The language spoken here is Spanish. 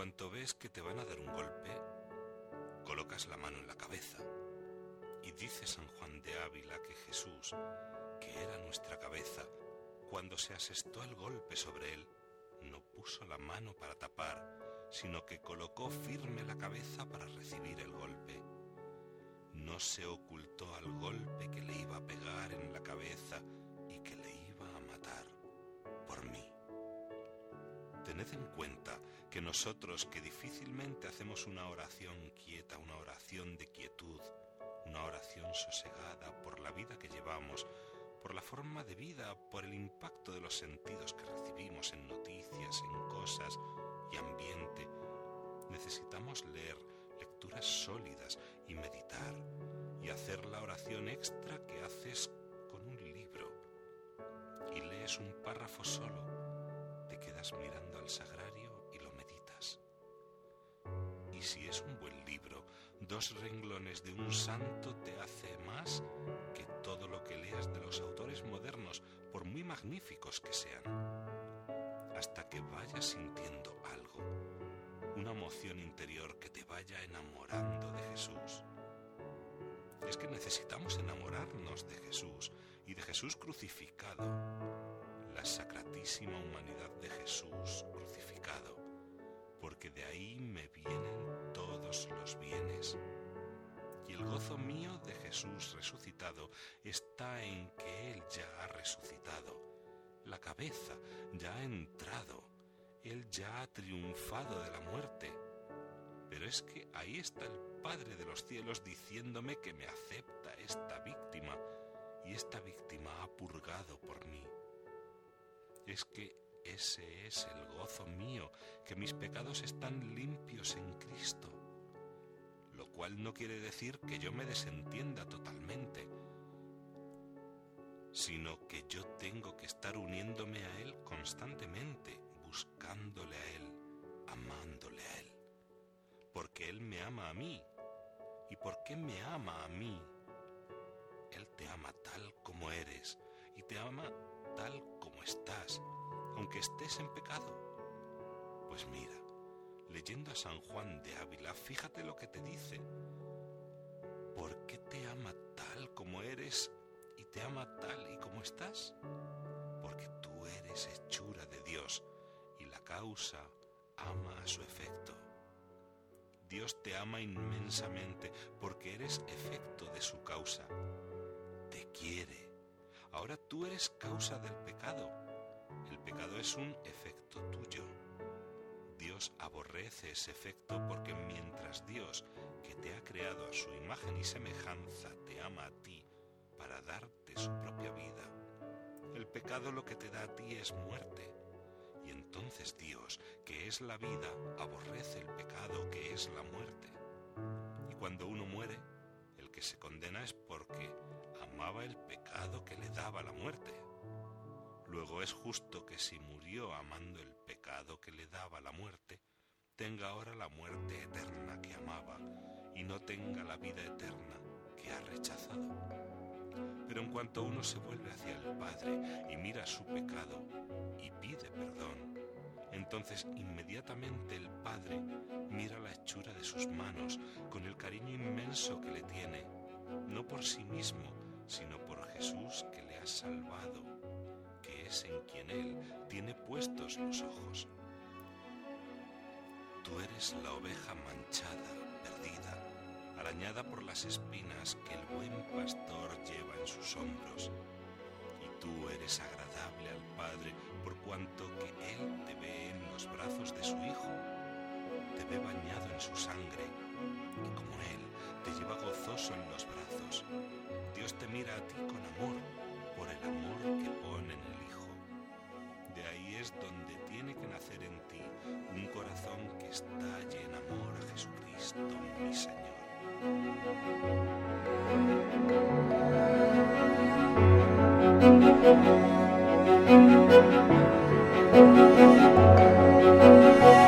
cuanto ves que te van a dar un golpe, colocas la mano en la cabeza. Y dice San Juan de Ávila que Jesús, que era nuestra cabeza, cuando se asestó el golpe sobre él, no puso la mano para tapar, sino que colocó firme la cabeza para recibir el golpe. No se ocultó al golpe que le iba a pegar en la cabeza y que le iba a matar por mí. Tened en cuenta que nosotros que difícilmente hacemos una oración quieta, una oración de quietud, una oración sosegada por la vida que llevamos, por la forma de vida, por el impacto de los sentidos que recibimos en noticias, en cosas y ambiente, necesitamos leer lecturas sólidas y meditar y hacer la oración extra que haces con un libro. Y lees un párrafo solo, te quedas mirando sagrario y lo meditas. Y si es un buen libro, dos renglones de un santo te hace más que todo lo que leas de los autores modernos, por muy magníficos que sean, hasta que vayas sintiendo algo, una emoción interior que te vaya enamorando de Jesús. Es que necesitamos enamorarnos de Jesús y de Jesús crucificado, la sacratísima humanidad de Jesús crucificado, porque de ahí me vienen todos los bienes. Y el gozo mío de Jesús resucitado está en que Él ya ha resucitado. La cabeza ya ha entrado. Él ya ha triunfado de la muerte. Pero es que ahí está el Padre de los cielos diciéndome que me acepta esta víctima y esta víctima ha purgado por mí. Es que ese es el gozo mío, que mis pecados están limpios en Cristo lo cual no quiere decir que yo me desentienda totalmente, sino que yo tengo que estar uniéndome a Él constantemente, buscándole a Él, amándole a Él, porque Él me ama a mí. ¿Y por qué me ama a mí? Él te ama tal como eres y te ama tal como estás, aunque estés en pecado. Pues mira, leyendo a San Juan de Ávila, fíjate lo que te dice. ¿Por qué te ama tal como eres y te ama tal y como estás? Porque tú eres hechura de Dios y la causa ama a su efecto. Dios te ama inmensamente porque eres efecto de su causa. Ahora tú eres causa del pecado. El pecado es un efecto tuyo. Dios aborrece ese efecto porque mientras Dios, que te ha creado a su imagen y semejanza, te ama a ti para darte su propia vida, el pecado lo que te da a ti es muerte. Y entonces Dios, que es la vida, aborrece el pecado que es la muerte. Y cuando uno muere, el que se condena es porque amaba el pecado que le. Luego es justo que si murió amando el pecado que le daba la muerte, tenga ahora la muerte eterna que amaba y no tenga la vida eterna que ha rechazado. Pero en cuanto uno se vuelve hacia el Padre y mira su pecado y pide perdón, entonces inmediatamente el Padre mira la hechura de sus manos con el cariño inmenso que le tiene, no por sí mismo, sino por Jesús que le ha salvado en quien Él tiene puestos los ojos. Tú eres la oveja manchada, perdida, arañada por las espinas que el buen pastor lleva en sus hombros. Y tú eres agradable al Padre por cuanto que Él te ve en los brazos de su Hijo, te ve bañado en su sangre, y como Él te lleva gozoso en los brazos, Dios te mira a ti con amor Thank you.